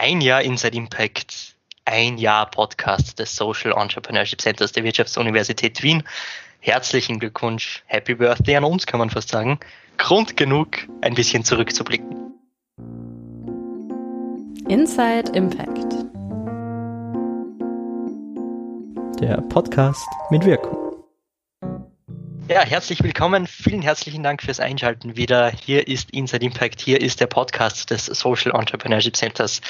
ein Jahr Inside Impact, ein Jahr Podcast des Social Entrepreneurship Centers der Wirtschaftsuniversität Wien. Herzlichen Glückwunsch, Happy Birthday an uns, kann man fast sagen. Grund genug, ein bisschen zurückzublicken. Inside Impact. Der Podcast mit Wirkung. Ja, herzlich willkommen. Vielen herzlichen Dank fürs Einschalten wieder. Hier ist Inside Impact. Hier ist der Podcast des Social Entrepreneurship Centers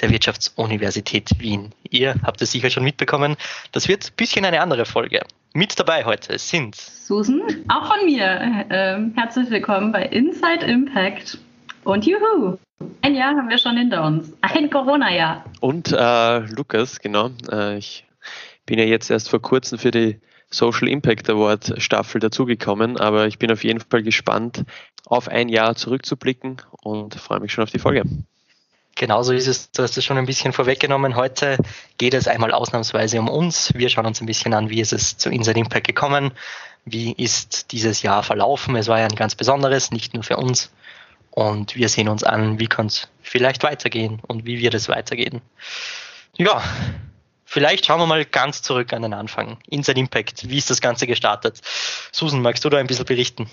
der Wirtschaftsuniversität Wien. Ihr habt es sicher schon mitbekommen. Das wird ein bisschen eine andere Folge. Mit dabei heute sind Susan, auch von mir. Ähm, herzlich willkommen bei Inside Impact. Und juhu, ein Jahr haben wir schon hinter uns. Ein Corona-Jahr. Und äh, Lukas, genau. Äh, ich bin ja jetzt erst vor kurzem für die Social Impact Award Staffel dazugekommen, aber ich bin auf jeden Fall gespannt, auf ein Jahr zurückzublicken und freue mich schon auf die Folge. Genauso ist es, du hast es schon ein bisschen vorweggenommen. Heute geht es einmal ausnahmsweise um uns. Wir schauen uns ein bisschen an, wie ist es zu Inside Impact gekommen, wie ist dieses Jahr verlaufen. Es war ja ein ganz besonderes, nicht nur für uns. Und wir sehen uns an, wie kann es vielleicht weitergehen und wie wird es weitergehen. Ja, Vielleicht schauen wir mal ganz zurück an den Anfang. Inside Impact, wie ist das Ganze gestartet? Susan, magst du da ein bisschen berichten?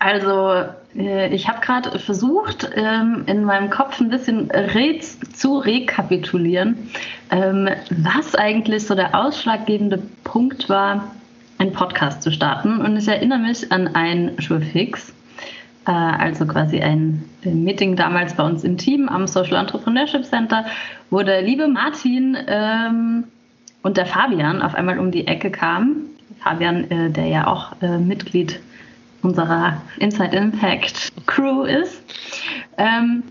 Also, äh, ich habe gerade versucht, ähm, in meinem Kopf ein bisschen zu rekapitulieren, ähm, was eigentlich so der ausschlaggebende Punkt war, einen Podcast zu starten. Und ich erinnere mich an ein Schulfix, also quasi ein Meeting damals bei uns im Team am Social Entrepreneurship Center, wo der liebe Martin ähm, und der Fabian auf einmal um die Ecke kamen. Fabian, äh, der ja auch äh, Mitglied unserer Inside Impact Crew ist. Ähm,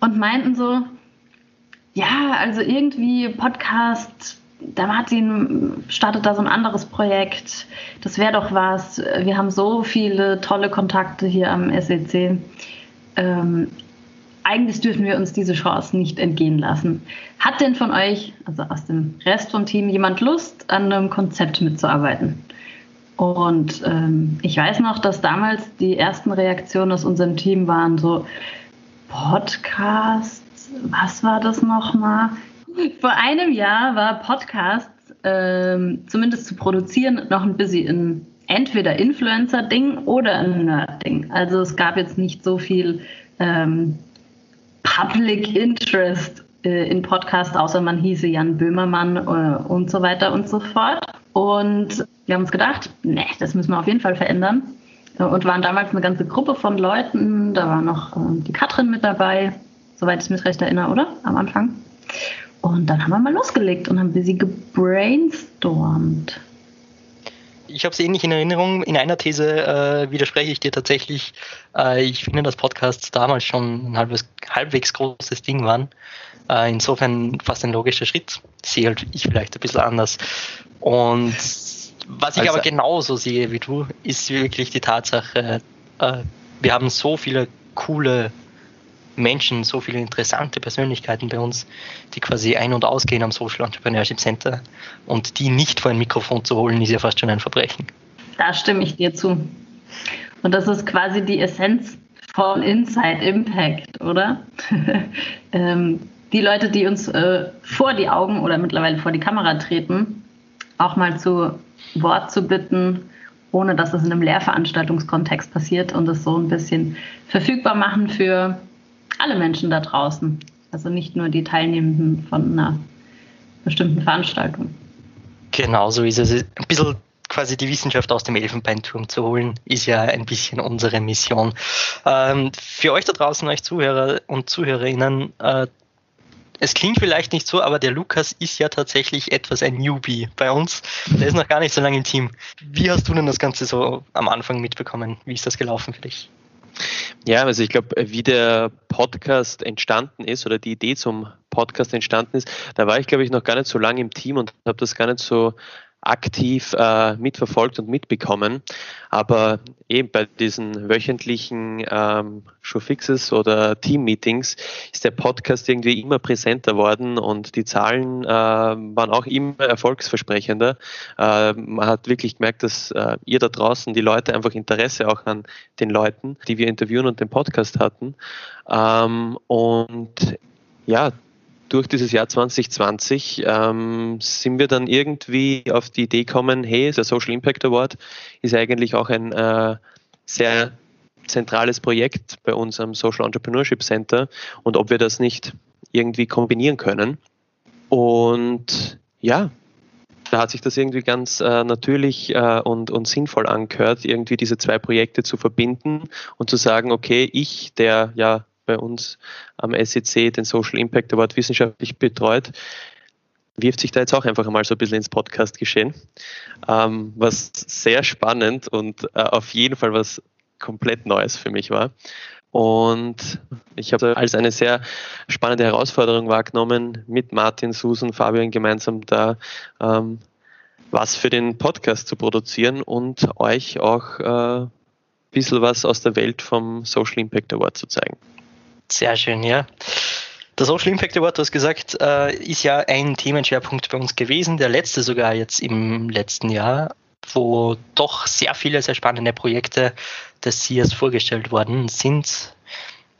und meinten so, ja, also irgendwie Podcast, der Martin startet da so ein anderes Projekt, das wäre doch was. Wir haben so viele tolle Kontakte hier am SEC. Ähm, eigentlich dürfen wir uns diese Chance nicht entgehen lassen. Hat denn von euch, also aus dem Rest vom Team, jemand Lust, an einem Konzept mitzuarbeiten? Und ähm, ich weiß noch, dass damals die ersten Reaktionen aus unserem Team waren so, Podcast, was war das nochmal? Vor einem Jahr war Podcast ähm, zumindest zu produzieren noch ein bisschen entweder Influencer-Ding oder ein Nerd-Ding. Also es gab jetzt nicht so viel ähm, Public Interest äh, in Podcast, außer man hieße Jan Böhmermann äh, und so weiter und so fort. Und wir haben uns gedacht, nee, das müssen wir auf jeden Fall verändern. Äh, und waren damals eine ganze Gruppe von Leuten. Da war noch äh, die Katrin mit dabei, soweit ich mich recht erinnere, oder? Am Anfang. Und dann haben wir mal losgelegt und haben sie gebrainstormt ich habe es ähnlich in Erinnerung. In einer These äh, widerspreche ich dir tatsächlich. Äh, ich finde, dass Podcasts damals schon ein halbwegs, halbwegs großes Ding waren. Äh, insofern fast ein logischer Schritt. Sehe halt ich vielleicht ein bisschen anders. Und was ich also, aber genauso sehe wie du, ist wirklich die Tatsache, äh, wir haben so viele coole Menschen, so viele interessante Persönlichkeiten bei uns, die quasi ein- und ausgehen am Social Entrepreneurship Center. Und die nicht vor ein Mikrofon zu holen, ist ja fast schon ein Verbrechen. Da stimme ich dir zu. Und das ist quasi die Essenz von Inside Impact, oder? ähm, die Leute, die uns äh, vor die Augen oder mittlerweile vor die Kamera treten, auch mal zu Wort zu bitten, ohne dass es in einem Lehrveranstaltungskontext passiert und es so ein bisschen verfügbar machen für alle Menschen da draußen. Also nicht nur die Teilnehmenden von einer bestimmten Veranstaltung. Genau so ist es. Ein bisschen quasi die Wissenschaft aus dem Elfenbeinturm zu holen, ist ja ein bisschen unsere Mission. Ähm, für euch da draußen, euch Zuhörer und Zuhörerinnen, äh, es klingt vielleicht nicht so, aber der Lukas ist ja tatsächlich etwas ein Newbie bei uns. Der ist noch gar nicht so lange im Team. Wie hast du denn das Ganze so am Anfang mitbekommen? Wie ist das gelaufen für dich? Ja, also ich glaube, wie der Podcast entstanden ist oder die Idee zum Podcast entstanden ist, da war ich, glaube ich, noch gar nicht so lange im Team und habe das gar nicht so aktiv äh, mitverfolgt und mitbekommen. Aber eben bei diesen wöchentlichen ähm, Showfixes oder Team-Meetings ist der Podcast irgendwie immer präsenter worden und die Zahlen äh, waren auch immer erfolgsversprechender. Äh, man hat wirklich gemerkt, dass äh, ihr da draußen, die Leute, einfach Interesse auch an den Leuten, die wir interviewen und den Podcast hatten. Ähm, und ja, durch dieses Jahr 2020 ähm, sind wir dann irgendwie auf die Idee gekommen, hey, der Social Impact Award ist eigentlich auch ein äh, sehr zentrales Projekt bei uns am Social Entrepreneurship Center und ob wir das nicht irgendwie kombinieren können. Und ja, da hat sich das irgendwie ganz äh, natürlich äh, und, und sinnvoll angehört, irgendwie diese zwei Projekte zu verbinden und zu sagen, okay, ich, der ja bei uns am SEC den Social Impact Award wissenschaftlich betreut, wirft sich da jetzt auch einfach mal so ein bisschen ins Podcast geschehen, ähm, was sehr spannend und äh, auf jeden Fall was komplett Neues für mich war. Und ich habe als eine sehr spannende Herausforderung wahrgenommen, mit Martin, Susan, Fabian gemeinsam da ähm, was für den Podcast zu produzieren und euch auch äh, ein bisschen was aus der Welt vom Social Impact Award zu zeigen. Sehr schön, ja. Der Social Impact Award, du hast gesagt, äh, ist ja ein Themenschwerpunkt bei uns gewesen, der letzte sogar jetzt im letzten Jahr, wo doch sehr viele sehr spannende Projekte des SIAS vorgestellt worden sind.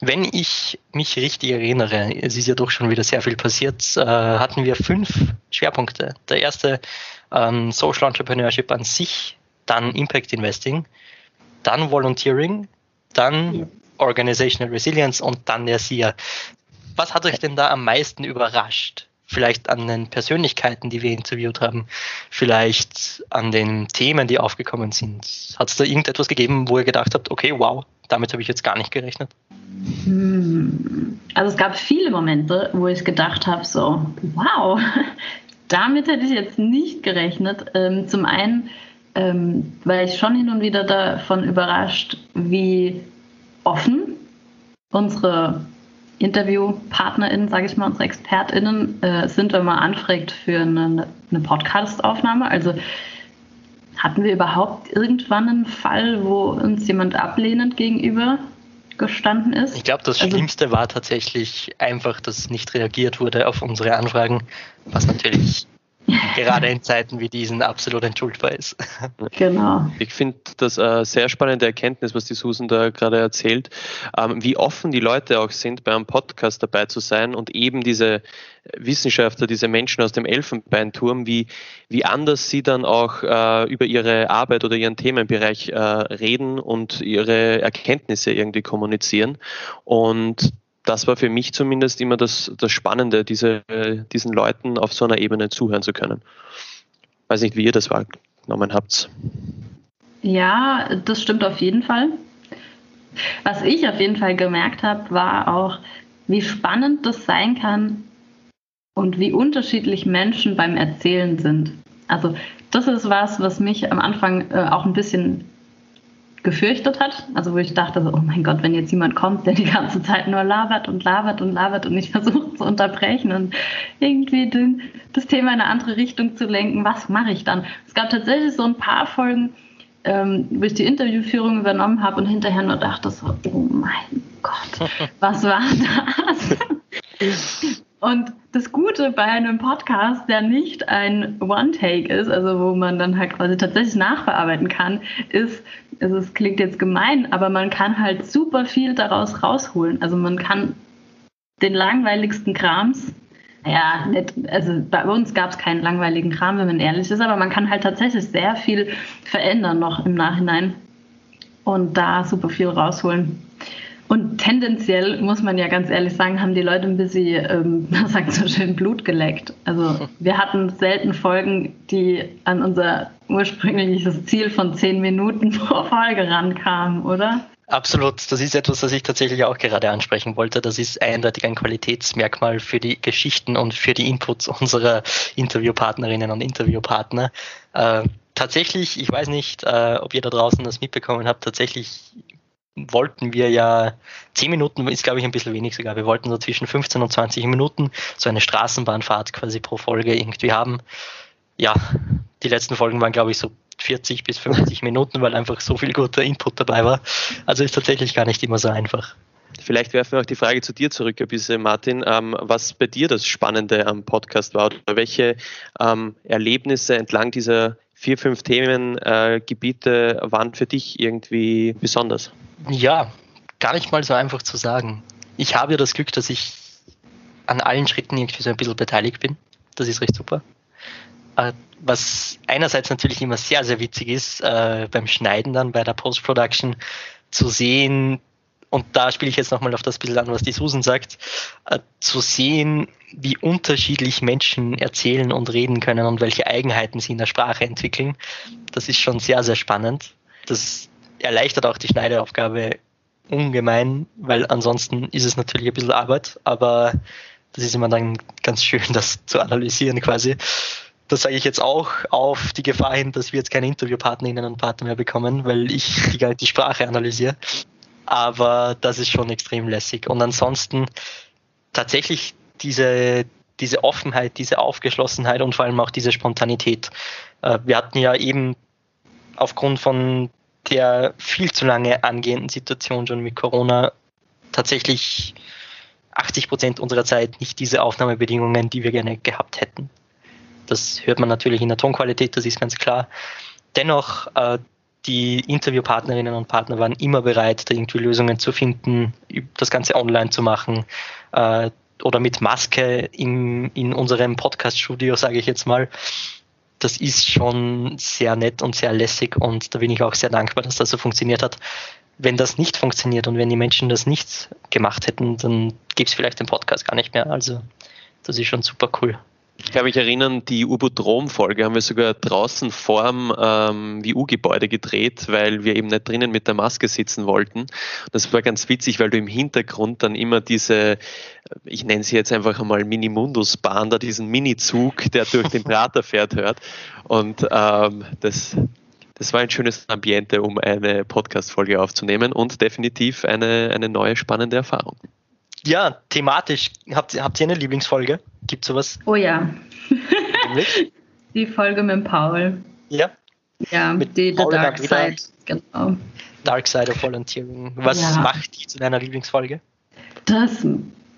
Wenn ich mich richtig erinnere, es ist ja doch schon wieder sehr viel passiert, äh, hatten wir fünf Schwerpunkte. Der erste ähm, Social Entrepreneurship an sich, dann Impact Investing, dann Volunteering, dann. Organizational Resilience und dann der SIA. Was hat euch denn da am meisten überrascht? Vielleicht an den Persönlichkeiten, die wir interviewt haben, vielleicht an den Themen, die aufgekommen sind. Hat es da irgendetwas gegeben, wo ihr gedacht habt, okay, wow, damit habe ich jetzt gar nicht gerechnet? Also es gab viele Momente, wo ich gedacht habe, so, wow, damit hätte ich jetzt nicht gerechnet. Ähm, zum einen, ähm, weil ich schon hin und wieder davon überrascht, wie offen unsere InterviewpartnerInnen, sage ich mal, unsere ExpertInnen äh, sind, wenn man anfragt für eine, eine Podcast-Aufnahme. Also hatten wir überhaupt irgendwann einen Fall, wo uns jemand ablehnend gegenüber gestanden ist? Ich glaube, das also, Schlimmste war tatsächlich einfach, dass nicht reagiert wurde auf unsere Anfragen, was natürlich gerade in Zeiten wie diesen absolut entschuldbar ist. Genau. Ich finde das eine sehr spannende Erkenntnis, was die Susan da gerade erzählt, ähm, wie offen die Leute auch sind, bei einem Podcast dabei zu sein und eben diese Wissenschaftler, diese Menschen aus dem Elfenbeinturm, wie, wie anders sie dann auch äh, über ihre Arbeit oder ihren Themenbereich äh, reden und ihre Erkenntnisse irgendwie kommunizieren. Und das war für mich zumindest immer das, das Spannende, diese, diesen Leuten auf so einer Ebene zuhören zu können. Weiß nicht, wie ihr das wahrgenommen habt. Ja, das stimmt auf jeden Fall. Was ich auf jeden Fall gemerkt habe, war auch, wie spannend das sein kann und wie unterschiedlich Menschen beim Erzählen sind. Also das ist was, was mich am Anfang äh, auch ein bisschen gefürchtet hat. Also wo ich dachte, so, oh mein Gott, wenn jetzt jemand kommt, der die ganze Zeit nur labert und labert und labert und nicht versucht zu unterbrechen und irgendwie den, das Thema in eine andere Richtung zu lenken, was mache ich dann? Es gab tatsächlich so ein paar Folgen, ähm, wo ich die Interviewführung übernommen habe und hinterher nur dachte so, oh mein Gott, was war das? Und das Gute bei einem Podcast, der nicht ein One-Take ist, also wo man dann halt quasi tatsächlich nachbearbeiten kann, ist, also es klingt jetzt gemein, aber man kann halt super viel daraus rausholen. Also man kann den langweiligsten Krams, ja, nicht, also bei uns gab es keinen langweiligen Kram, wenn man ehrlich ist, aber man kann halt tatsächlich sehr viel verändern noch im Nachhinein und da super viel rausholen. Und tendenziell, muss man ja ganz ehrlich sagen, haben die Leute ein bisschen, ähm, man sagt so schön, Blut geleckt. Also wir hatten selten Folgen, die an unser ursprüngliches Ziel von zehn Minuten pro Folge rankamen, oder? Absolut, das ist etwas, das ich tatsächlich auch gerade ansprechen wollte. Das ist eindeutig ein Qualitätsmerkmal für die Geschichten und für die Inputs unserer Interviewpartnerinnen und Interviewpartner. Äh, tatsächlich, ich weiß nicht, äh, ob ihr da draußen das mitbekommen habt, tatsächlich wollten wir ja, 10 Minuten ist glaube ich ein bisschen wenig sogar, wir wollten so zwischen 15 und 20 Minuten so eine Straßenbahnfahrt quasi pro Folge irgendwie haben. Ja, die letzten Folgen waren glaube ich so 40 bis 50 Minuten, weil einfach so viel guter Input dabei war. Also ist tatsächlich gar nicht immer so einfach. Vielleicht werfen wir auch die Frage zu dir zurück, ein bisschen, Martin, ähm, was bei dir das Spannende am Podcast war oder welche ähm, Erlebnisse entlang dieser vier, fünf Themengebiete äh, waren für dich irgendwie besonders? Ja, gar nicht mal so einfach zu sagen. Ich habe ja das Glück, dass ich an allen Schritten irgendwie so ein bisschen beteiligt bin. Das ist recht super. Äh, was einerseits natürlich immer sehr, sehr witzig ist, äh, beim Schneiden dann, bei der Post-Production, zu sehen, und da spiele ich jetzt nochmal auf das bisschen an, was die Susan sagt, äh, zu sehen, wie unterschiedlich Menschen erzählen und reden können und welche Eigenheiten sie in der Sprache entwickeln. Das ist schon sehr, sehr spannend. Das erleichtert auch die Schneideaufgabe ungemein, weil ansonsten ist es natürlich ein bisschen Arbeit, aber das ist immer dann ganz schön, das zu analysieren quasi. Das sage ich jetzt auch auf die Gefahr hin, dass wir jetzt keine Interviewpartnerinnen und Partner mehr bekommen, weil ich die, die Sprache analysiere. Aber das ist schon extrem lässig. Und ansonsten tatsächlich diese, diese Offenheit, diese Aufgeschlossenheit und vor allem auch diese Spontanität. Äh, wir hatten ja eben aufgrund von der viel zu lange angehenden Situation schon mit Corona tatsächlich 80 Prozent unserer Zeit nicht diese Aufnahmebedingungen, die wir gerne gehabt hätten. Das hört man natürlich in der Tonqualität, das ist ganz klar. Dennoch, äh, die Interviewpartnerinnen und Partner waren immer bereit, da irgendwie Lösungen zu finden, das Ganze online zu machen äh, oder mit Maske im, in unserem Podcast-Studio, sage ich jetzt mal das ist schon sehr nett und sehr lässig und da bin ich auch sehr dankbar, dass das so funktioniert hat. Wenn das nicht funktioniert und wenn die Menschen das nicht gemacht hätten, dann gäbe es vielleicht den Podcast gar nicht mehr. Also das ist schon super cool. Ich kann mich erinnern, die U-Boot-Rom-Folge haben wir sogar draußen vorm ähm, WU-Gebäude gedreht, weil wir eben nicht drinnen mit der Maske sitzen wollten. Das war ganz witzig, weil du im Hintergrund dann immer diese, ich nenne sie jetzt einfach einmal Mini-Mundus-Bahn, da diesen Mini-Zug, der durch den Prater fährt, hört. Und ähm, das, das war ein schönes Ambiente, um eine Podcast-Folge aufzunehmen und definitiv eine, eine neue spannende Erfahrung. Ja, thematisch, habt, habt ihr eine Lieblingsfolge? Gibt sowas? Oh ja. die Folge mit Paul. Ja. Ja, mit die Paul Dark Side. Genau. Dark Side of Volunteering. Was ja. macht die zu deiner Lieblingsfolge? Das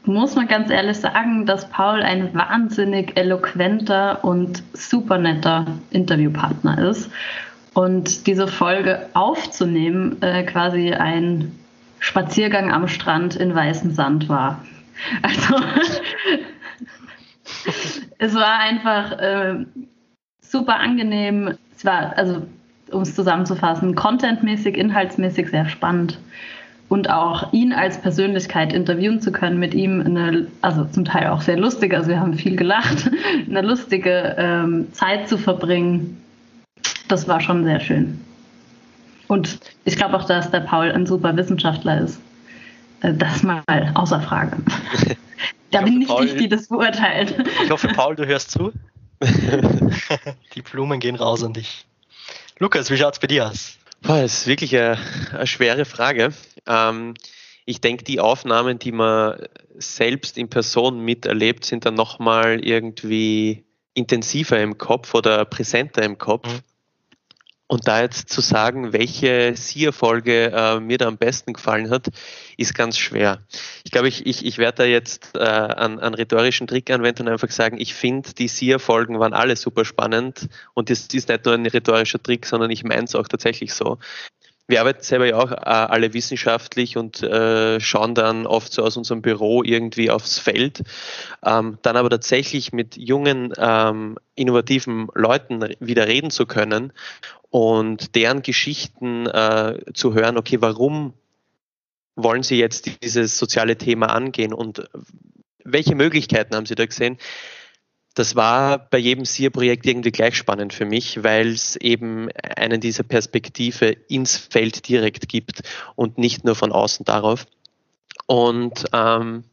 muss man ganz ehrlich sagen, dass Paul ein wahnsinnig eloquenter und super netter Interviewpartner ist. Und diese Folge aufzunehmen, äh, quasi ein Spaziergang am Strand in weißem Sand war. Also es war einfach äh, super angenehm. Es war, also um es zusammenzufassen, contentmäßig, inhaltsmäßig sehr spannend. Und auch ihn als Persönlichkeit interviewen zu können, mit ihm eine, also zum Teil auch sehr lustig, also wir haben viel gelacht, eine lustige ähm, Zeit zu verbringen, das war schon sehr schön. Und ich glaube auch, dass der Paul ein super Wissenschaftler ist. Äh, das mal außer Frage. Da bin nicht Paul, ich, die das beurteilt. Ich hoffe, Paul, du hörst zu. die Blumen gehen raus an dich. Lukas, wie schaut es bei dir aus? Boah, das ist wirklich eine, eine schwere Frage. Ähm, ich denke, die Aufnahmen, die man selbst in Person miterlebt, sind dann nochmal irgendwie intensiver im Kopf oder präsenter im Kopf. Mhm. Und da jetzt zu sagen, welche SIA-Folge äh, mir da am besten gefallen hat, ist ganz schwer. Ich glaube, ich, ich, ich werde da jetzt äh, einen, einen rhetorischen Trick anwenden und einfach sagen, ich finde, die SIA-Folgen waren alle super spannend und das ist nicht nur ein rhetorischer Trick, sondern ich meine es auch tatsächlich so wir arbeiten selber ja auch äh, alle wissenschaftlich und äh, schauen dann oft so aus unserem Büro irgendwie aufs Feld. Ähm, dann aber tatsächlich mit jungen, ähm, innovativen Leuten wieder reden zu können und deren Geschichten äh, zu hören, okay, warum wollen sie jetzt dieses soziale Thema angehen und welche Möglichkeiten haben sie da gesehen? das war bei jedem SIA-Projekt irgendwie gleich spannend für mich, weil es eben einen dieser Perspektive ins Feld direkt gibt und nicht nur von außen darauf. Und ähm,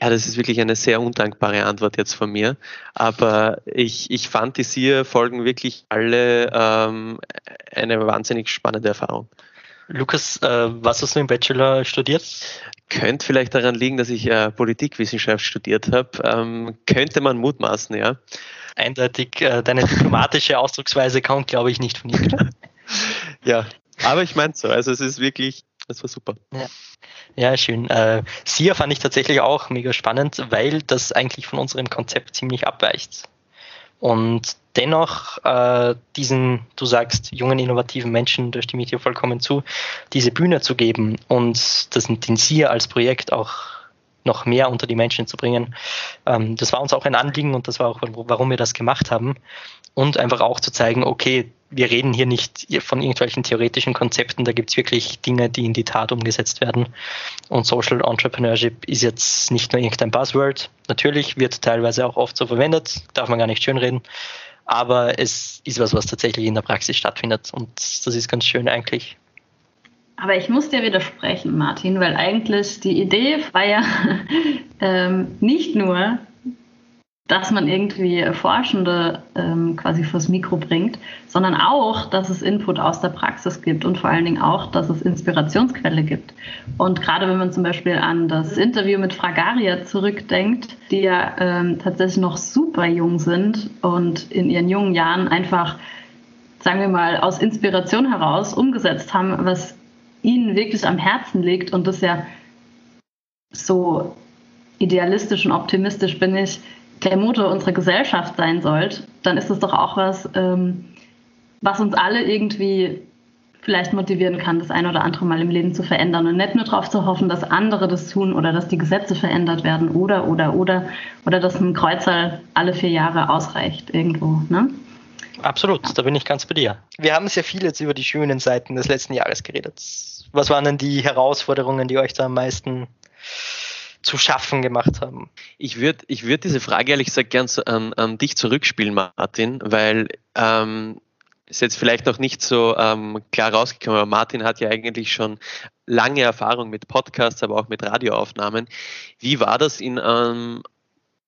ja, das ist wirklich eine sehr undankbare Antwort jetzt von mir. Aber ich, ich fand die SIA-Folgen wirklich alle ähm, eine wahnsinnig spannende Erfahrung. Lukas, äh, was hast du im Bachelor studiert? Könnte vielleicht daran liegen, dass ich äh, Politikwissenschaft studiert habe. Ähm, könnte man mutmaßen, ja. Eindeutig, äh, deine diplomatische Ausdrucksweise kommt, glaube ich, nicht von dir. ja, aber ich meine so. Also es ist wirklich, das war super. Ja. Ja, schön. Äh, SIA fand ich tatsächlich auch mega spannend, weil das eigentlich von unserem Konzept ziemlich abweicht. Und dennoch äh, diesen, du sagst, jungen, innovativen Menschen, da stimme ich dir vollkommen zu, diese Bühne zu geben und das, den SIA als Projekt auch noch mehr unter die Menschen zu bringen. Ähm, das war uns auch ein Anliegen und das war auch, warum wir das gemacht haben. Und einfach auch zu zeigen, okay, wir reden hier nicht von irgendwelchen theoretischen Konzepten, da gibt es wirklich Dinge, die in die Tat umgesetzt werden. Und Social Entrepreneurship ist jetzt nicht nur irgendein Buzzword. Natürlich wird teilweise auch oft so verwendet, darf man gar nicht schönreden. Aber es ist was, was tatsächlich in der Praxis stattfindet. Und das ist ganz schön eigentlich. Aber ich muss dir widersprechen, Martin, weil eigentlich die Idee war ja ähm, nicht nur, dass man irgendwie Forschende ähm, quasi fürs Mikro bringt, sondern auch, dass es Input aus der Praxis gibt und vor allen Dingen auch, dass es Inspirationsquelle gibt. Und gerade wenn man zum Beispiel an das Interview mit Fragaria zurückdenkt, die ja ähm, tatsächlich noch super jung sind und in ihren jungen Jahren einfach, sagen wir mal, aus Inspiration heraus umgesetzt haben, was ihnen wirklich am Herzen liegt und das ja so idealistisch und optimistisch bin ich, der Motor unserer Gesellschaft sein sollte, dann ist es doch auch was, ähm, was uns alle irgendwie vielleicht motivieren kann, das ein oder andere Mal im Leben zu verändern und nicht nur darauf zu hoffen, dass andere das tun oder dass die Gesetze verändert werden oder, oder, oder, oder dass ein Kreuzer alle vier Jahre ausreicht irgendwo. Ne? Absolut, da bin ich ganz bei dir. Wir haben sehr viel jetzt über die schönen Seiten des letzten Jahres geredet. Was waren denn die Herausforderungen, die euch da am meisten zu schaffen gemacht haben. Ich würde ich würd diese Frage ehrlich gesagt gern an, an dich zurückspielen, Martin, weil ähm, ist jetzt vielleicht noch nicht so ähm, klar rausgekommen, aber Martin hat ja eigentlich schon lange Erfahrung mit Podcasts, aber auch mit Radioaufnahmen. Wie war das in einem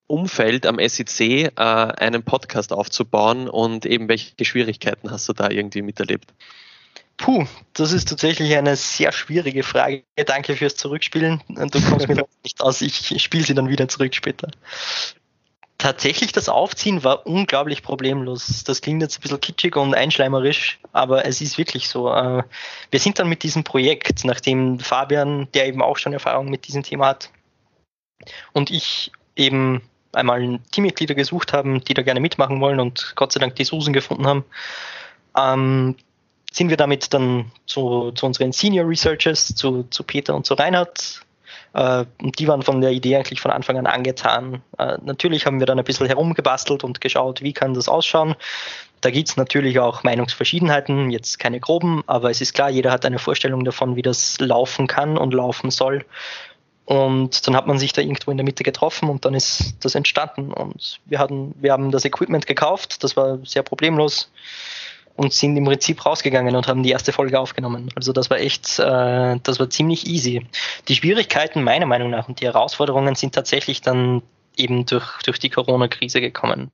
Umfeld am SEC, äh, einen Podcast aufzubauen und eben welche Schwierigkeiten hast du da irgendwie miterlebt? Puh, das ist tatsächlich eine sehr schwierige Frage. Danke fürs Zurückspielen. Du kommst mir nicht aus, ich spiele sie dann wieder zurück später. Tatsächlich, das Aufziehen war unglaublich problemlos. Das klingt jetzt ein bisschen kitschig und einschleimerisch, aber es ist wirklich so. Äh, wir sind dann mit diesem Projekt, nachdem Fabian, der eben auch schon Erfahrung mit diesem Thema hat, und ich eben einmal Teammitglieder gesucht haben, die da gerne mitmachen wollen und Gott sei Dank die Susan gefunden haben, ähm, sind wir damit dann zu, zu unseren Senior Researchers, zu, zu Peter und zu Reinhard. Äh, und die waren von der Idee eigentlich von Anfang an angetan. Äh, natürlich haben wir dann ein bisschen herumgebastelt und geschaut, wie kann das ausschauen. Da gibt es natürlich auch Meinungsverschiedenheiten, jetzt keine groben, aber es ist klar, jeder hat eine Vorstellung davon, wie das laufen kann und laufen soll. Und dann hat man sich da irgendwo in der Mitte getroffen und dann ist das entstanden. Und wir hatten, wir haben das Equipment gekauft, das war sehr problemlos und sind im Prinzip rausgegangen und haben die erste Folge aufgenommen. Also das war echt, äh, das war ziemlich easy. Die Schwierigkeiten meiner Meinung nach und die Herausforderungen sind tatsächlich dann eben durch, durch die Corona-Krise gekommen.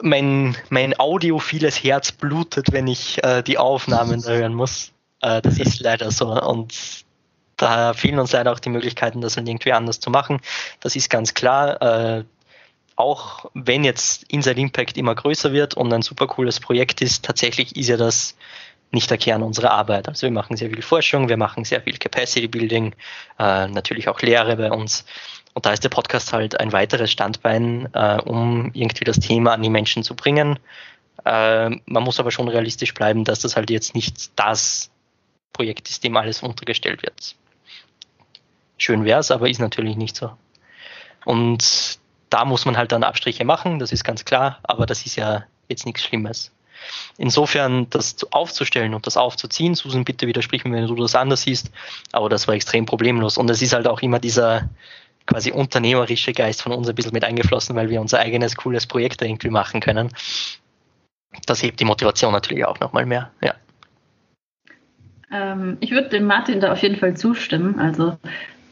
Mein, mein audiophiles Herz blutet, wenn ich äh, die Aufnahmen hören muss. Äh, das ist leider so. Und da fehlen uns leider auch die Möglichkeiten, das irgendwie anders zu machen. Das ist ganz klar. Auch wenn jetzt Inside Impact immer größer wird und ein super cooles Projekt ist, tatsächlich ist ja das nicht der Kern unserer Arbeit. Also wir machen sehr viel Forschung, wir machen sehr viel Capacity Building, äh, natürlich auch Lehre bei uns. Und da ist der Podcast halt ein weiteres Standbein, äh, um irgendwie das Thema an die Menschen zu bringen. Äh, man muss aber schon realistisch bleiben, dass das halt jetzt nicht das Projekt ist, dem alles untergestellt wird. Schön wäre es, aber ist natürlich nicht so. Und da muss man halt dann Abstriche machen, das ist ganz klar, aber das ist ja jetzt nichts Schlimmes. Insofern, das aufzustellen und das aufzuziehen, Susan, bitte widersprich mir, wenn du das anders siehst, aber das war extrem problemlos. Und es ist halt auch immer dieser quasi unternehmerische Geist von uns ein bisschen mit eingeflossen, weil wir unser eigenes cooles Projekt irgendwie machen können. Das hebt die Motivation natürlich auch nochmal mehr, ja. Ähm, ich würde dem Martin da auf jeden Fall zustimmen. Also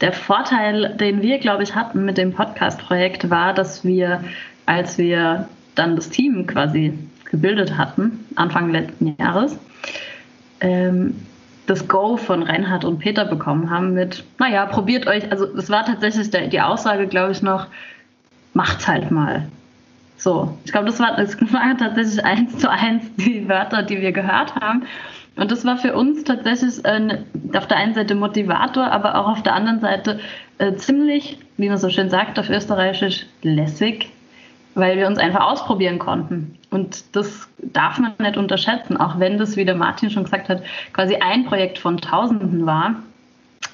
der Vorteil, den wir, glaube ich, hatten mit dem Podcast-Projekt, war, dass wir, als wir dann das Team quasi gebildet hatten, Anfang letzten Jahres, ähm, das Go von Reinhard und Peter bekommen haben mit, naja, probiert euch, also es war tatsächlich der, die Aussage, glaube ich, noch, macht's halt mal. So, ich glaube, das war, das war tatsächlich eins zu eins die Wörter, die wir gehört haben. Und das war für uns tatsächlich äh, auf der einen Seite Motivator, aber auch auf der anderen Seite äh, ziemlich, wie man so schön sagt auf Österreichisch, lässig, weil wir uns einfach ausprobieren konnten. Und das darf man nicht unterschätzen, auch wenn das, wie der Martin schon gesagt hat, quasi ein Projekt von Tausenden war.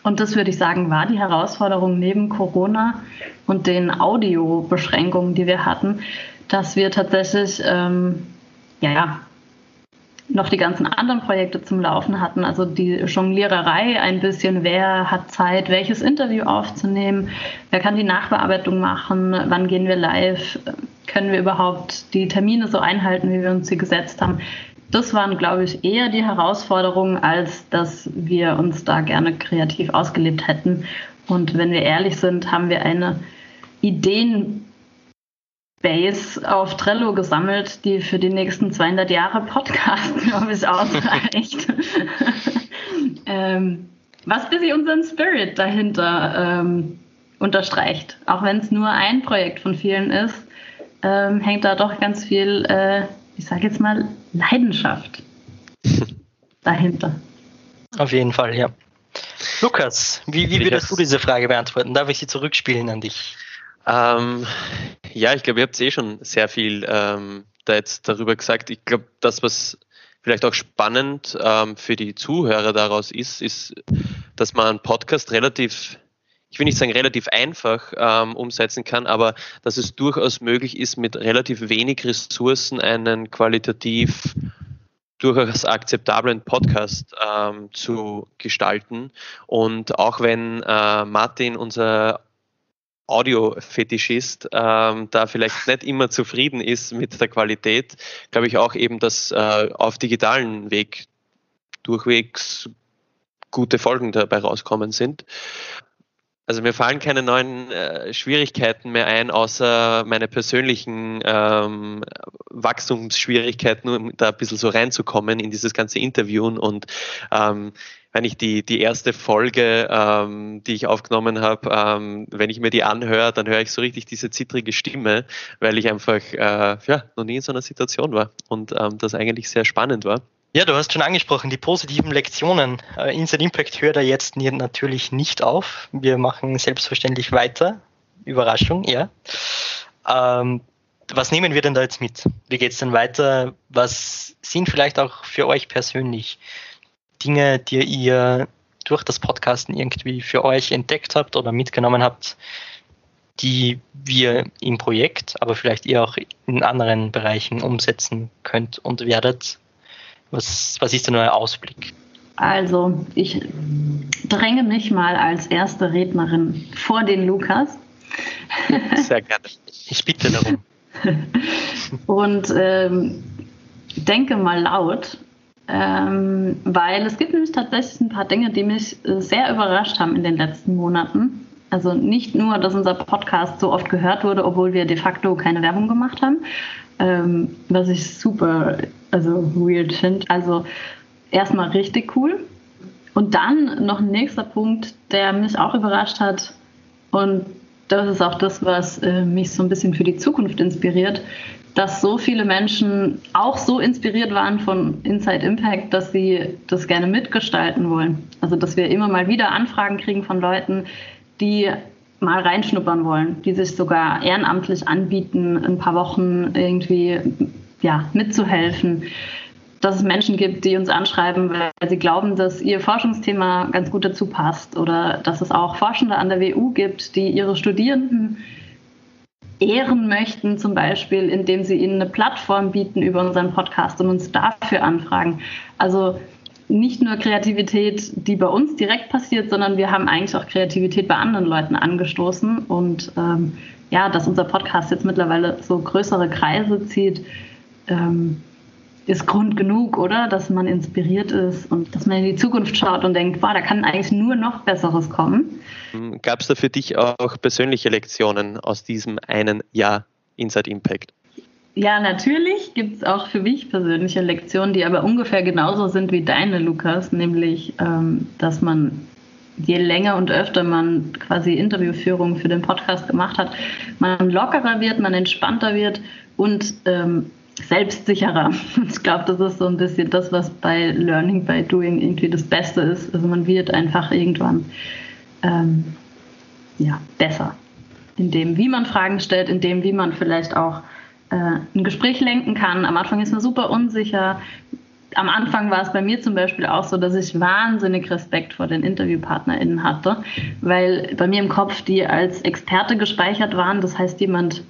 Und das würde ich sagen, war die Herausforderung neben Corona und den Audiobeschränkungen, die wir hatten, dass wir tatsächlich ähm, ja, noch die ganzen anderen Projekte zum Laufen hatten, also die Jongliererei ein bisschen, wer hat Zeit, welches Interview aufzunehmen, wer kann die Nachbearbeitung machen, wann gehen wir live, können wir überhaupt die Termine so einhalten, wie wir uns sie gesetzt haben. Das waren, glaube ich, eher die Herausforderungen, als dass wir uns da gerne kreativ ausgelebt hätten. Und wenn wir ehrlich sind, haben wir eine Ideen Base auf Trello gesammelt, die für die nächsten 200 Jahre Podcast, glaube ich, ausreicht. ähm, was bisschen unseren Spirit dahinter ähm, unterstreicht. Auch wenn es nur ein Projekt von vielen ist, ähm, hängt da doch ganz viel, äh, ich sage jetzt mal, Leidenschaft dahinter. Auf jeden Fall, ja. Lukas, wie, wie würdest du diese Frage beantworten? Darf ich sie zurückspielen an dich? Ähm, ja, ich glaube, ihr habt eh schon sehr viel ähm, da jetzt darüber gesagt. Ich glaube, das, was vielleicht auch spannend ähm, für die Zuhörer daraus ist, ist, dass man einen Podcast relativ, ich will nicht sagen relativ einfach ähm, umsetzen kann, aber dass es durchaus möglich ist, mit relativ wenig Ressourcen einen qualitativ durchaus akzeptablen Podcast ähm, zu gestalten. Und auch wenn äh, Martin, unser Audio-Fetischist ähm, da vielleicht nicht immer zufrieden ist mit der Qualität, glaube ich auch eben, dass äh, auf digitalen Weg durchwegs gute Folgen dabei rauskommen sind. Also mir fallen keine neuen äh, Schwierigkeiten mehr ein, außer meine persönlichen ähm, Wachstumsschwierigkeiten, um da ein bisschen so reinzukommen in dieses ganze Interviewen und ähm, wenn ich die, die erste Folge, ähm, die ich aufgenommen habe, ähm, wenn ich mir die anhöre, dann höre ich so richtig diese zittrige Stimme, weil ich einfach äh, ja, noch nie in so einer Situation war und ähm, das eigentlich sehr spannend war. Ja, du hast schon angesprochen, die positiven Lektionen. Äh, Inside Impact hört da jetzt natürlich nicht auf. Wir machen selbstverständlich weiter. Überraschung, ja. Ähm, was nehmen wir denn da jetzt mit? Wie geht es denn weiter? Was sind vielleicht auch für euch persönlich Dinge, die ihr durch das Podcasten irgendwie für euch entdeckt habt oder mitgenommen habt, die wir im Projekt, aber vielleicht ihr auch in anderen Bereichen umsetzen könnt und werdet? Was, was ist denn euer Ausblick? Also, ich dränge mich mal als erste Rednerin vor den Lukas. Sehr gerne. Ich bitte darum. und ähm, denke mal laut ähm, weil es gibt nämlich tatsächlich ein paar Dinge, die mich äh, sehr überrascht haben in den letzten Monaten. Also nicht nur, dass unser Podcast so oft gehört wurde, obwohl wir de facto keine Werbung gemacht haben, ähm, was ich super, also weird finde. Also erstmal richtig cool. Und dann noch ein nächster Punkt, der mich auch überrascht hat. Und das ist auch das, was äh, mich so ein bisschen für die Zukunft inspiriert dass so viele Menschen auch so inspiriert waren von Inside Impact, dass sie das gerne mitgestalten wollen. Also dass wir immer mal wieder Anfragen kriegen von Leuten, die mal reinschnuppern wollen, die sich sogar ehrenamtlich anbieten, ein paar Wochen irgendwie ja, mitzuhelfen. Dass es Menschen gibt, die uns anschreiben, weil sie glauben, dass ihr Forschungsthema ganz gut dazu passt oder dass es auch Forschende an der WU gibt, die ihre Studierenden ehren möchten, zum Beispiel, indem sie ihnen eine Plattform bieten über unseren Podcast und uns dafür anfragen. Also nicht nur Kreativität, die bei uns direkt passiert, sondern wir haben eigentlich auch Kreativität bei anderen Leuten angestoßen. Und ähm, ja, dass unser Podcast jetzt mittlerweile so größere Kreise zieht, ähm, ist Grund genug, oder? Dass man inspiriert ist und dass man in die Zukunft schaut und denkt, wow, da kann eigentlich nur noch Besseres kommen. Gab es da für dich auch persönliche Lektionen aus diesem einen Jahr Inside Impact? Ja, natürlich gibt es auch für mich persönliche Lektionen, die aber ungefähr genauso sind wie deine, Lukas, nämlich, ähm, dass man je länger und öfter man quasi Interviewführungen für den Podcast gemacht hat, man lockerer wird, man entspannter wird und ähm, selbstsicherer. Ich glaube, das ist so ein bisschen das, was bei Learning by Doing irgendwie das Beste ist. Also man wird einfach irgendwann ähm, ja, besser in dem, wie man Fragen stellt, in dem, wie man vielleicht auch äh, ein Gespräch lenken kann. Am Anfang ist man super unsicher, am Anfang war es bei mir zum Beispiel auch so, dass ich wahnsinnig Respekt vor den InterviewpartnerInnen hatte, weil bei mir im Kopf die als Experte gespeichert waren. Das heißt, jemand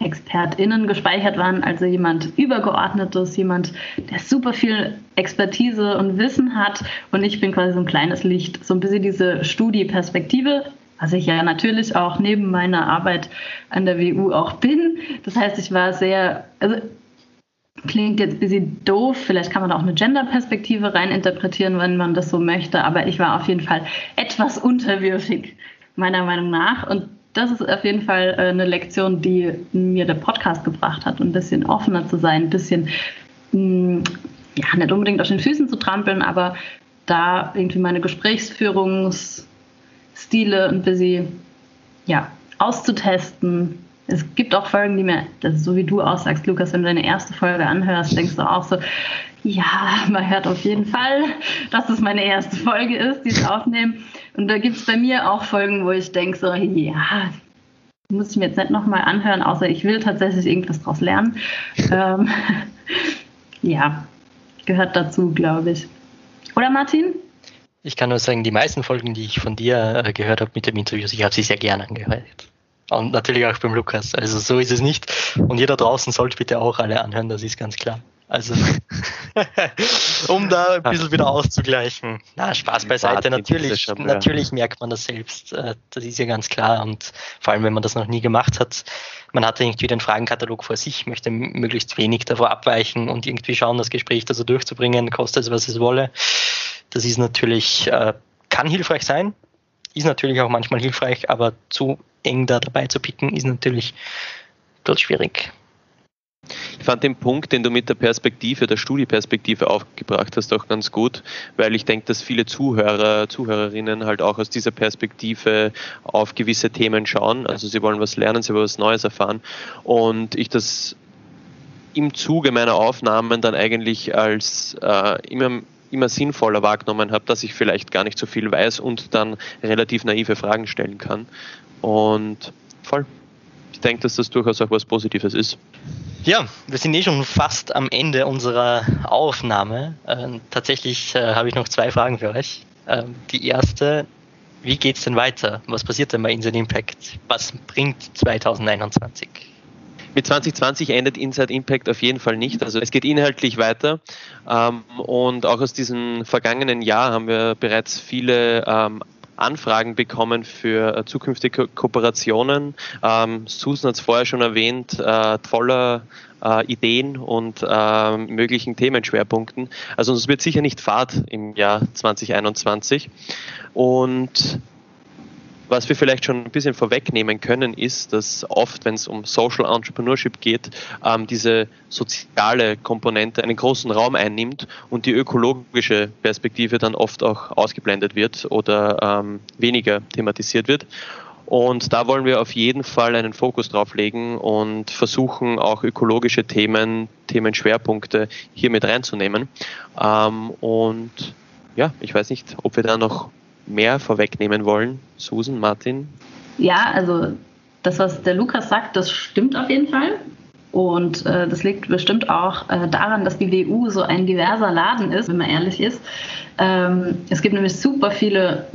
ExpertInnen gespeichert waren, also jemand Übergeordnetes, jemand, der super viel Expertise und Wissen hat. Und ich bin quasi so ein kleines Licht, so ein bisschen diese Studieperspektive, was ich ja natürlich auch neben meiner Arbeit an der WU auch bin. Das heißt, ich war sehr, also klingt jetzt ein bisschen doof, vielleicht kann man auch eine Gender-Perspektive reininterpretieren, wenn man das so möchte, aber ich war auf jeden Fall etwas unterwürfig, meiner Meinung nach. Und das ist auf jeden Fall äh, eine Lektion, die mir der Podcast gebracht hat, ein bisschen offener zu sein, ein bisschen, mh, ja, nicht unbedingt auf den Füßen zu trampeln, aber da irgendwie meine Gesprächsführungsstile ein bisschen, ja, auszutesten, es gibt auch Folgen, die mir, so wie du auch sagst, Lukas, wenn du deine erste Folge anhörst, denkst du auch so, ja, man hört auf jeden Fall, dass es meine erste Folge ist, die ich aufnehmen. Und da gibt es bei mir auch Folgen, wo ich denke so, ja, muss ich mir jetzt nicht nochmal anhören, außer ich will tatsächlich irgendwas draus lernen. Ähm, ja, gehört dazu, glaube ich. Oder Martin? Ich kann nur sagen, die meisten Folgen, die ich von dir äh, gehört habe mit dem Interview, ich habe sie sehr gerne angehört. Und natürlich auch beim Lukas. Also so ist es nicht. Und da draußen sollt bitte auch alle anhören, das ist ganz klar. Also, um da ein bisschen wieder auszugleichen. Na, Spaß beiseite. Natürlich, natürlich merkt man das selbst. Äh, das ist ja ganz klar. Und vor allem, wenn man das noch nie gemacht hat, man hat irgendwie den Fragenkatalog vor sich, möchte möglichst wenig davor abweichen und irgendwie schauen, das Gespräch da so durchzubringen, kostet es, was es wolle. Das ist natürlich, äh, kann hilfreich sein, ist natürlich auch manchmal hilfreich, aber zu eng da dabei zu picken, ist natürlich dort schwierig. Ich fand den Punkt, den du mit der Perspektive, der Studieperspektive aufgebracht hast, auch ganz gut, weil ich denke, dass viele Zuhörer, Zuhörerinnen halt auch aus dieser Perspektive auf gewisse Themen schauen. Also sie wollen was lernen, sie wollen was Neues erfahren. Und ich das im Zuge meiner Aufnahmen dann eigentlich als äh, immer immer sinnvoller wahrgenommen habe, dass ich vielleicht gar nicht so viel weiß und dann relativ naive Fragen stellen kann. Und voll. Ich denke, dass das durchaus auch was Positives ist. Ja, wir sind eh schon fast am Ende unserer Aufnahme. Ähm, tatsächlich äh, habe ich noch zwei Fragen für euch. Ähm, die erste, wie geht es denn weiter? Was passiert denn bei Inside Impact? Was bringt 2021? Mit 2020 endet Inside Impact auf jeden Fall nicht. Also es geht inhaltlich weiter. Ähm, und auch aus diesem vergangenen Jahr haben wir bereits viele ähm, Anfragen bekommen für äh, zukünftige Kooperationen. Ähm, Susan hat es vorher schon erwähnt, äh, voller äh, Ideen und äh, möglichen Themenschwerpunkten. Also es wird sicher nicht Fahrt im Jahr 2021. Und was wir vielleicht schon ein bisschen vorwegnehmen können, ist, dass oft, wenn es um Social Entrepreneurship geht, ähm, diese soziale Komponente einen großen Raum einnimmt und die ökologische Perspektive dann oft auch ausgeblendet wird oder ähm, weniger thematisiert wird. Und da wollen wir auf jeden Fall einen Fokus drauf legen und versuchen auch ökologische Themen, Themenschwerpunkte hier mit reinzunehmen. Ähm, und ja, ich weiß nicht, ob wir da noch mehr vorwegnehmen wollen? Susan, Martin? Ja, also das, was der Lukas sagt, das stimmt auf jeden Fall. Und äh, das liegt bestimmt auch äh, daran, dass die WU so ein diverser Laden ist, wenn man ehrlich ist. Ähm, es gibt nämlich super viele,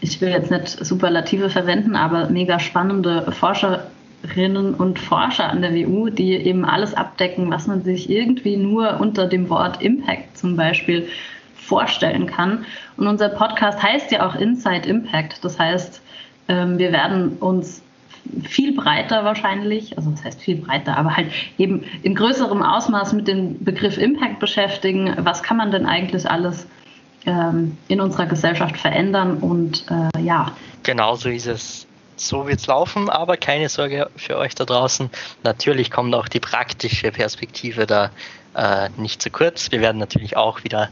ich will jetzt nicht Superlative verwenden, aber mega spannende Forscherinnen und Forscher an der WU, die eben alles abdecken, was man sich irgendwie nur unter dem Wort Impact zum Beispiel vorstellen kann. Und unser Podcast heißt ja auch Inside Impact. Das heißt, ähm, wir werden uns viel breiter wahrscheinlich, also das heißt viel breiter, aber halt eben in größerem Ausmaß mit dem Begriff Impact beschäftigen. Was kann man denn eigentlich alles ähm, in unserer Gesellschaft verändern? Und äh, ja. Genau so ist es. So wird es laufen, aber keine Sorge für euch da draußen. Natürlich kommt auch die praktische Perspektive da äh, nicht zu kurz. Wir werden natürlich auch wieder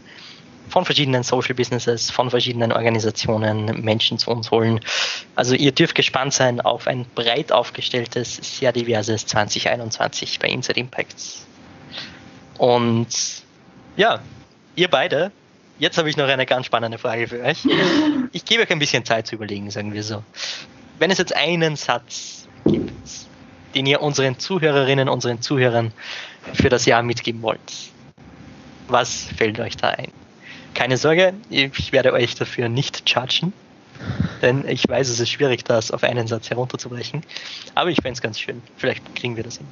von verschiedenen Social Businesses, von verschiedenen Organisationen Menschen zu uns holen. Also ihr dürft gespannt sein auf ein breit aufgestelltes, sehr diverses 2021 bei Inside Impacts. Und ja, ihr beide, jetzt habe ich noch eine ganz spannende Frage für euch. Ich gebe euch ein bisschen Zeit zu überlegen, sagen wir so. Wenn es jetzt einen Satz gibt, den ihr unseren Zuhörerinnen, unseren Zuhörern für das Jahr mitgeben wollt, Was fällt euch da ein? Keine Sorge, ich werde euch dafür nicht judgen, denn ich weiß, es ist schwierig, das auf einen Satz herunterzubrechen. Aber ich fände es ganz schön. Vielleicht kriegen wir das hin.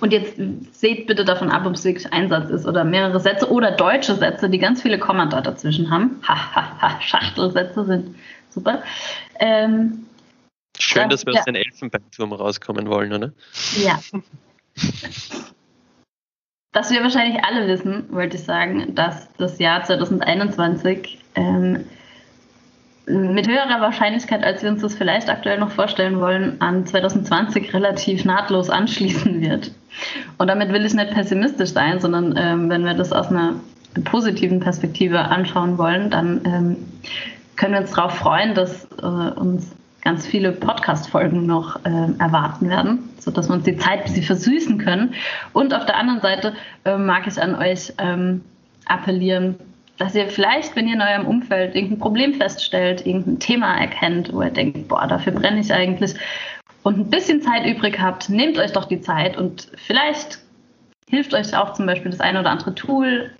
Und jetzt seht bitte davon ab, ob es wirklich ein Satz ist oder mehrere Sätze oder deutsche Sätze, die ganz viele Kommata dazwischen haben. Hahaha, ha, ha, Schachtelsätze sind super. Ähm, Schön, dass wir ja. aus den Elfenbeinturm rauskommen wollen, oder? Ja. Was wir wahrscheinlich alle wissen, wollte ich sagen, dass das Jahr 2021 ähm, mit höherer Wahrscheinlichkeit, als wir uns das vielleicht aktuell noch vorstellen wollen, an 2020 relativ nahtlos anschließen wird. Und damit will ich nicht pessimistisch sein, sondern ähm, wenn wir das aus einer positiven Perspektive anschauen wollen, dann ähm, können wir uns darauf freuen, dass äh, uns ganz viele Podcast-Folgen noch äh, erwarten werden, sodass wir uns die Zeit ein bisschen versüßen können. Und auf der anderen Seite äh, mag ich an euch ähm, appellieren, dass ihr vielleicht, wenn ihr in eurem Umfeld irgendein Problem feststellt, irgendein Thema erkennt, wo ihr denkt, boah, dafür brenne ich eigentlich und ein bisschen Zeit übrig habt, nehmt euch doch die Zeit und vielleicht hilft euch auch zum Beispiel das eine oder andere Tool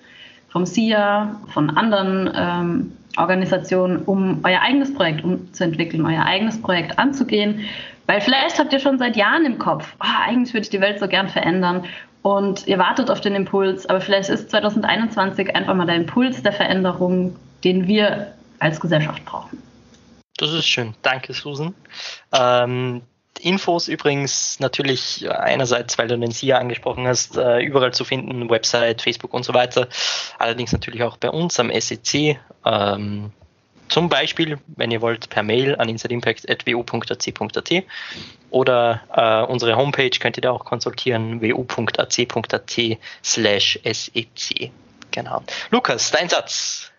vom SIA, von anderen ähm, Organisationen, um euer eigenes Projekt umzuentwickeln, euer eigenes Projekt anzugehen. Weil vielleicht habt ihr schon seit Jahren im Kopf, oh, eigentlich würde ich die Welt so gern verändern und ihr wartet auf den Impuls, aber vielleicht ist 2021 einfach mal der Impuls der Veränderung, den wir als Gesellschaft brauchen. Das ist schön. Danke, Susan. Ähm, Infos übrigens natürlich einerseits, weil du den SIA angesprochen hast, äh, überall zu finden, Website, Facebook und so weiter. Allerdings natürlich auch bei uns am SEC. Ähm, zum Beispiel, wenn ihr wollt, per Mail an insideimpact.wu.ac.at oder äh, unsere Homepage könnt ihr da auch konsultieren, wu.ac.at slash sec. Genau. Lukas, dein Satz.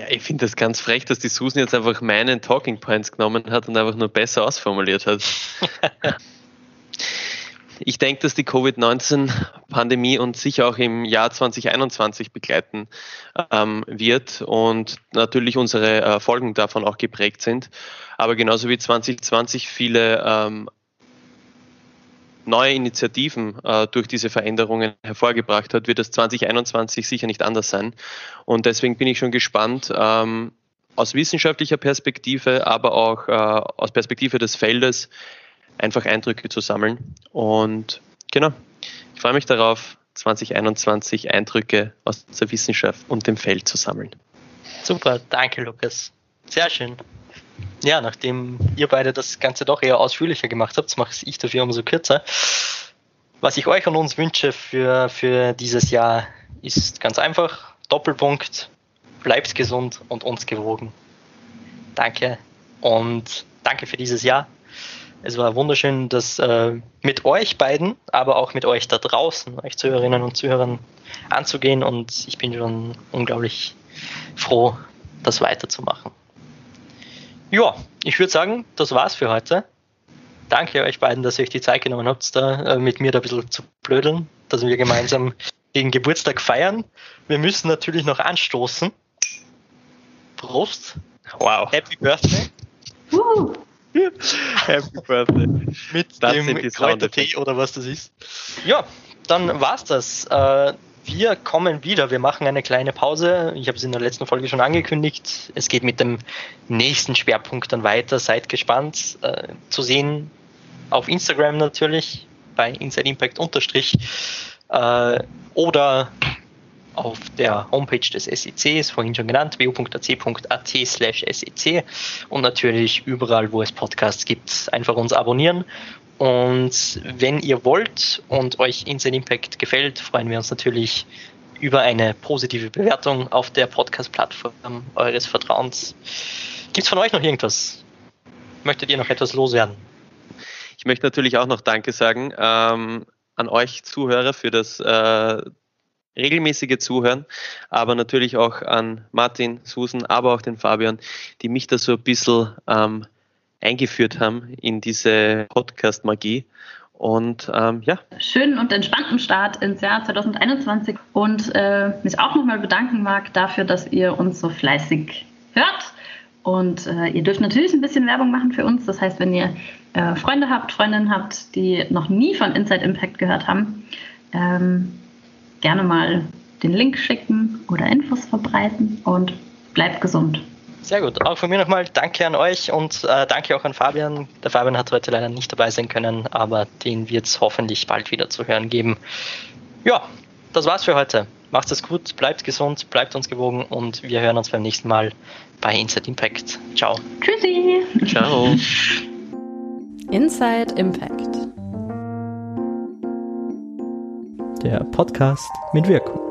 Ja, ich finde das ganz frech, dass die Susan jetzt einfach meinen Talking Points genommen hat und einfach nur besser ausformuliert hat. ich denke, dass die Covid-19-Pandemie uns sicher auch im Jahr 2021 begleiten ähm, wird und natürlich unsere äh, Folgen davon auch geprägt sind. Aber genauso wie 2020 viele ähm, neue Initiativen äh, durch diese Veränderungen hervorgebracht hat, wird es 2021 sicher nicht anders sein. Und deswegen bin ich schon gespannt, ähm, aus wissenschaftlicher Perspektive, aber auch äh, aus Perspektive des Feldes, einfach Eindrücke zu sammeln. Und genau, ich freue mich darauf, 2021 Eindrücke aus der Wissenschaft und dem Feld zu sammeln. Super, danke Lukas. Sehr schön. Ja, nachdem ihr beide das Ganze doch eher ausführlicher gemacht habt, mache ich dafür umso kürzer. Was ich euch und uns wünsche für, für dieses Jahr ist ganz einfach. Doppelpunkt, bleibt gesund und uns gewogen. Danke und danke für dieses Jahr. Es war wunderschön, das äh, mit euch beiden, aber auch mit euch da draußen, euch Zuhörerinnen und Zuhörern anzugehen und ich bin schon unglaublich froh, das weiterzumachen. Ja, ich würde sagen, das war's für heute. Danke euch beiden, dass ihr euch die Zeit genommen habt, da äh, mit mir da ein bisschen zu blödeln, dass wir gemeinsam den Geburtstag feiern. Wir müssen natürlich noch anstoßen. Prost. Wow. Happy Birthday. Uh. Happy Birthday. Mit das dem Kräutertee oder was das ist. Ja, dann war's das. Äh, wir kommen wieder. Wir machen eine kleine Pause. Ich habe es in der letzten Folge schon angekündigt. Es geht mit dem nächsten Schwerpunkt dann weiter. Seid gespannt. Äh, zu sehen auf Instagram natürlich bei Inside Impact unterstrich äh, oder auf der Homepage des SECs, vorhin schon genannt, wo.ac.at slash SEC und natürlich überall, wo es Podcasts gibt, einfach uns abonnieren. Und wenn ihr wollt und euch Inside Impact gefällt, freuen wir uns natürlich über eine positive Bewertung auf der Podcast-Plattform eures Vertrauens. Gibt es von euch noch irgendwas? Möchtet ihr noch etwas loswerden? Ich möchte natürlich auch noch Danke sagen ähm, an euch Zuhörer für das äh, regelmäßige Zuhören, aber natürlich auch an Martin, Susan, aber auch den Fabian, die mich da so ein bisschen ähm, eingeführt haben in diese Podcast-Magie. Und ähm, ja. Schönen und entspannten Start ins Jahr 2021 und äh, mich auch nochmal bedanken mag dafür, dass ihr uns so fleißig hört. Und äh, ihr dürft natürlich ein bisschen Werbung machen für uns. Das heißt, wenn ihr äh, Freunde habt, Freundinnen habt, die noch nie von Inside Impact gehört haben, ähm, gerne mal den Link schicken oder Infos verbreiten und bleibt gesund. Sehr gut. Auch von mir nochmal danke an euch und äh, danke auch an Fabian. Der Fabian hat heute leider nicht dabei sein können, aber den wird es hoffentlich bald wieder zu hören geben. Ja, das war's für heute. Macht es gut, bleibt gesund, bleibt uns gewogen und wir hören uns beim nächsten Mal bei Inside Impact. Ciao. Tschüssi. Ciao. Inside Impact. Der Podcast mit Wirkung.